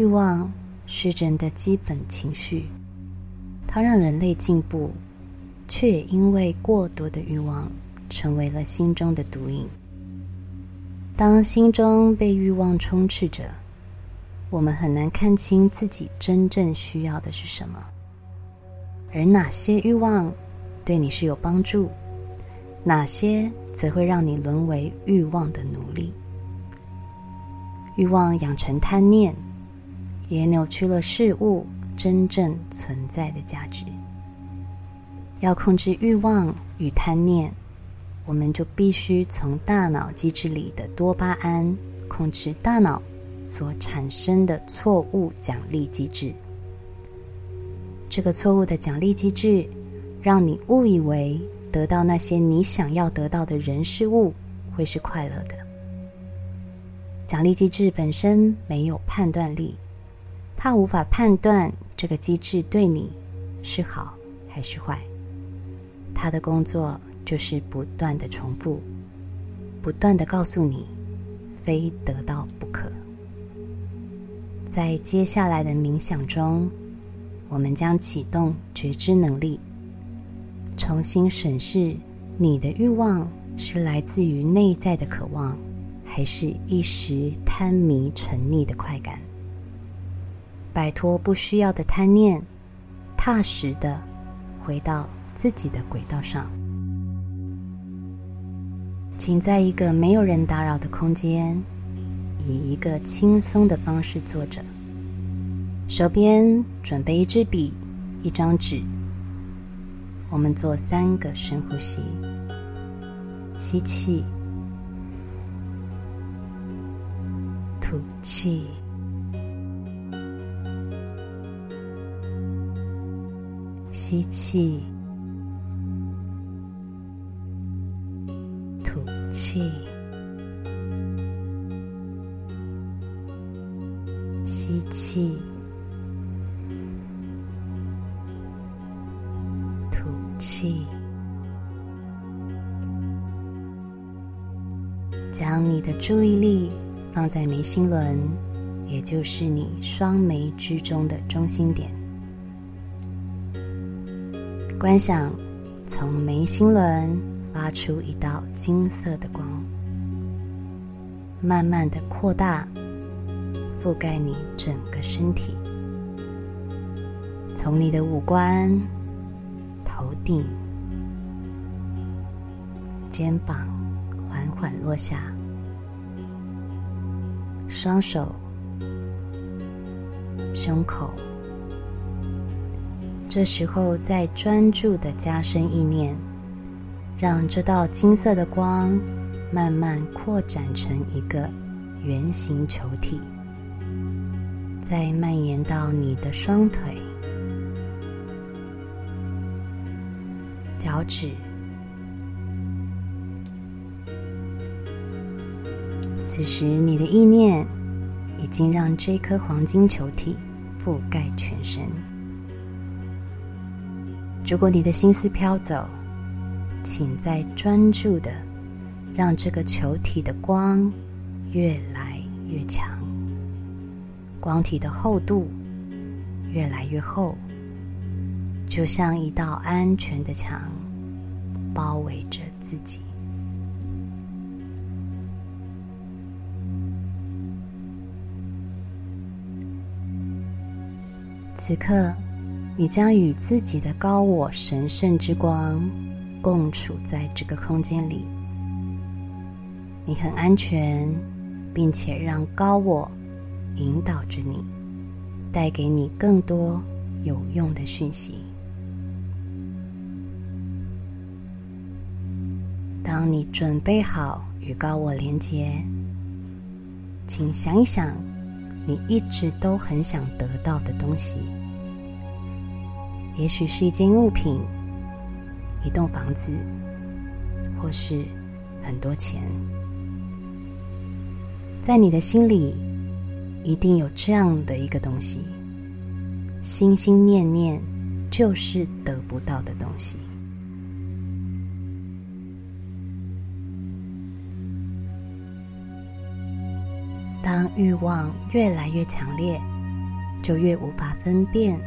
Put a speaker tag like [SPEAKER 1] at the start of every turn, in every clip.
[SPEAKER 1] 欲望是人的基本情绪，它让人类进步，却也因为过多的欲望，成为了心中的毒瘾。当心中被欲望充斥着，我们很难看清自己真正需要的是什么，而哪些欲望对你是有帮助，哪些则会让你沦为欲望的奴隶。欲望养成贪念，也扭曲了事物真正存在的价值。要控制欲望与贪念，我们就必须从大脑机制里的多巴胺控制大脑所产生的错误奖励机制。这个错误的奖励机制，让你误以为得到那些你想要得到的人事物会是快乐的。奖励机制本身没有判断力，他无法判断这个机制对你是好还是坏。他的工作就是不断的重复，不断的告诉你，非得到不可。在接下来的冥想中，我们将启动觉知能力，重新审视你的欲望是来自于内在的渴望。还是一时贪迷沉溺的快感，摆脱不需要的贪念，踏实的回到自己的轨道上。请在一个没有人打扰的空间，以一个轻松的方式坐着，手边准备一支笔、一张纸。我们做三个深呼吸，吸气。吐气，吸气，吐气，吸气，吐气，将你的注意力。放在眉心轮，也就是你双眉之中的中心点。观想从眉心轮发出一道金色的光，慢慢的扩大，覆盖你整个身体。从你的五官、头顶、肩膀缓缓落下。双手、胸口，这时候再专注的加深意念，让这道金色的光慢慢扩展成一个圆形球体，再蔓延到你的双腿、脚趾。此时，你的意念已经让这颗黄金球体覆盖全身。如果你的心思飘走，请再专注的让这个球体的光越来越强，光体的厚度越来越厚，就像一道安全的墙，包围着自己。此刻，你将与自己的高我神圣之光共处在这个空间里。你很安全，并且让高我引导着你，带给你更多有用的讯息。当你准备好与高我连接，请想一想。你一直都很想得到的东西，也许是一件物品、一栋房子，或是很多钱。在你的心里，一定有这样的一个东西，心心念念就是得不到的东西。当欲望越来越强烈，就越无法分辨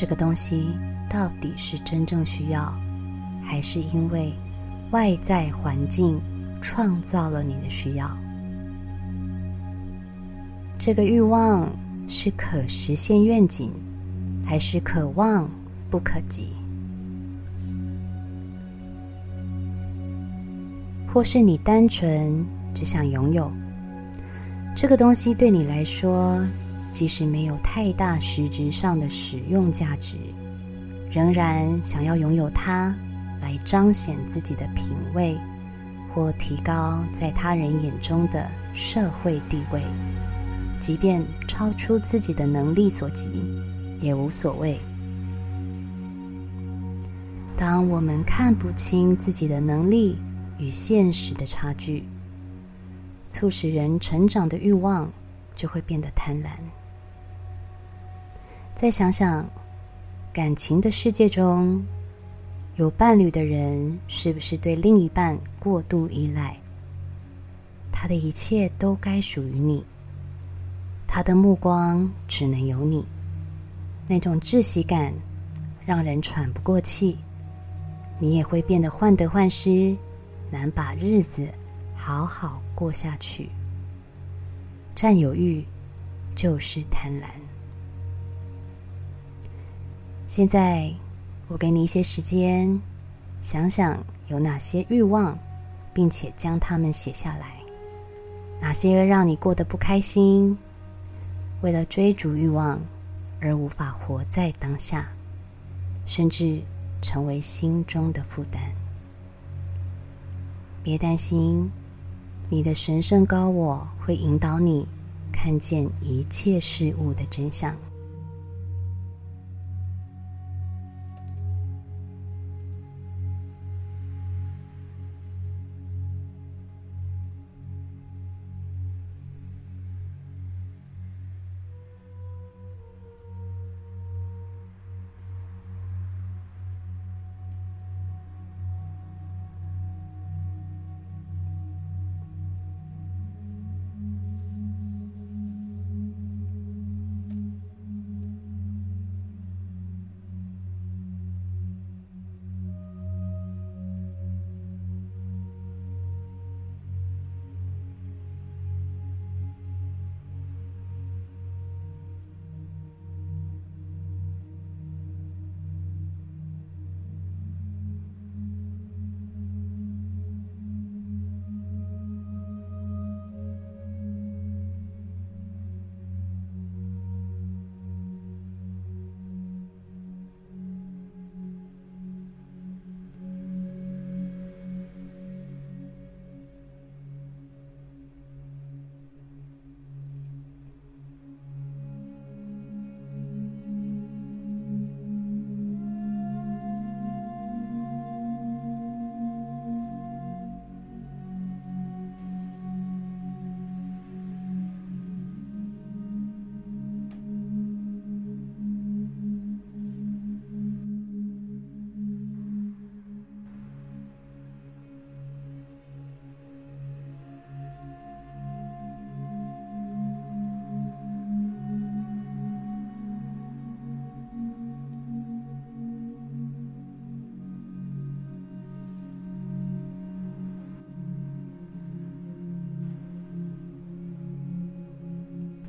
[SPEAKER 1] 这个东西到底是真正需要，还是因为外在环境创造了你的需要。这个欲望是可实现愿景，还是可望不可及？或是你单纯只想拥有这个东西，对你来说，即使没有太大实质上的使用价值，仍然想要拥有它，来彰显自己的品味，或提高在他人眼中的社会地位，即便超出自己的能力所及，也无所谓。当我们看不清自己的能力，与现实的差距，促使人成长的欲望就会变得贪婪。再想想，感情的世界中，有伴侣的人是不是对另一半过度依赖？他的一切都该属于你，他的目光只能有你，那种窒息感让人喘不过气，你也会变得患得患失。难把日子好好过下去。占有欲就是贪婪。现在我给你一些时间，想想有哪些欲望，并且将它们写下来。哪些让你过得不开心？为了追逐欲望而无法活在当下，甚至成为心中的负担。别担心，你的神圣高我会引导你看见一切事物的真相。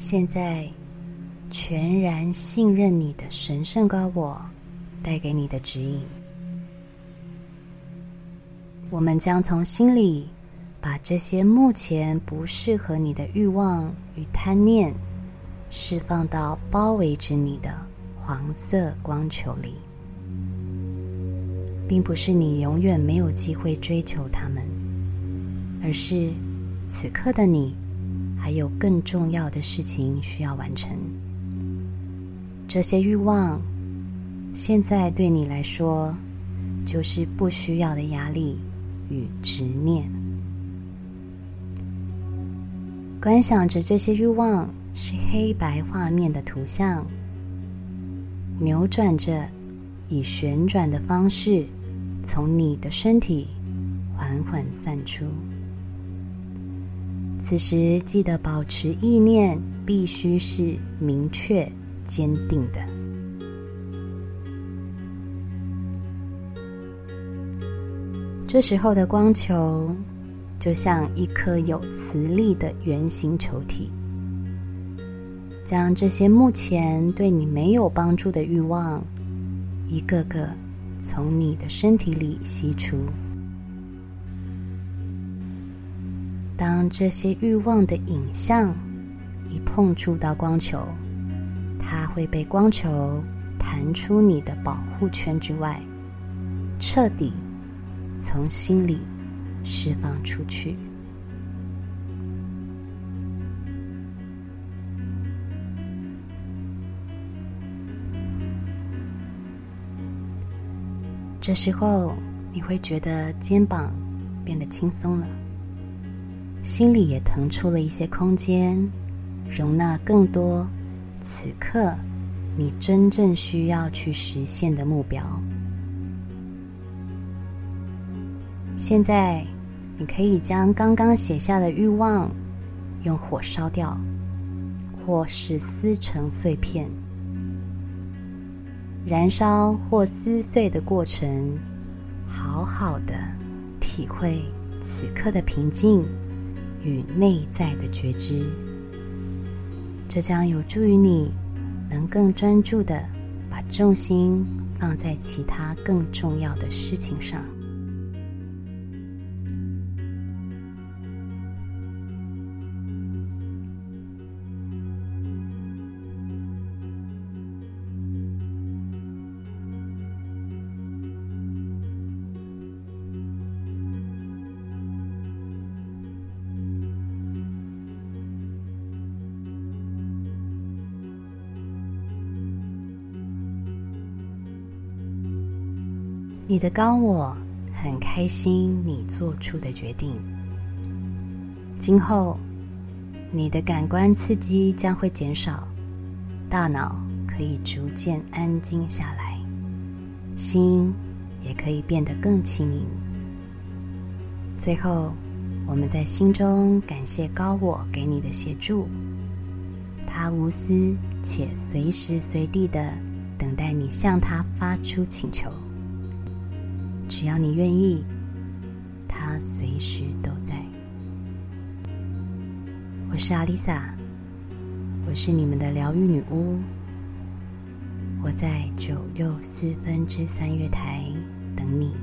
[SPEAKER 1] 现在，全然信任你的神圣高我带给你的指引。我们将从心里把这些目前不适合你的欲望与贪念释放到包围着你的黄色光球里，并不是你永远没有机会追求他们，而是此刻的你。还有更重要的事情需要完成。这些欲望，现在对你来说，就是不需要的压力与执念。观想着这些欲望是黑白画面的图像，扭转着，以旋转的方式，从你的身体缓缓散出。此时，记得保持意念，必须是明确、坚定的。这时候的光球，就像一颗有磁力的圆形球体，将这些目前对你没有帮助的欲望，一个个从你的身体里吸出。当这些欲望的影像一碰触到光球，它会被光球弹出你的保护圈之外，彻底。从心里释放出去。这时候，你会觉得肩膀变得轻松了，心里也腾出了一些空间，容纳更多此刻你真正需要去实现的目标。现在，你可以将刚刚写下的欲望用火烧掉，或是撕成碎片。燃烧或撕碎的过程，好好的体会此刻的平静与内在的觉知。这将有助于你能更专注的把重心放在其他更重要的事情上。你的高我很开心你做出的决定。今后，你的感官刺激将会减少，大脑可以逐渐安静下来，心也可以变得更轻盈。最后，我们在心中感谢高我给你的协助，他无私且随时随地的等待你向他发出请求。只要你愿意，它随时都在。我是阿丽萨，我是你们的疗愈女巫。我在九又四分之三月台等你。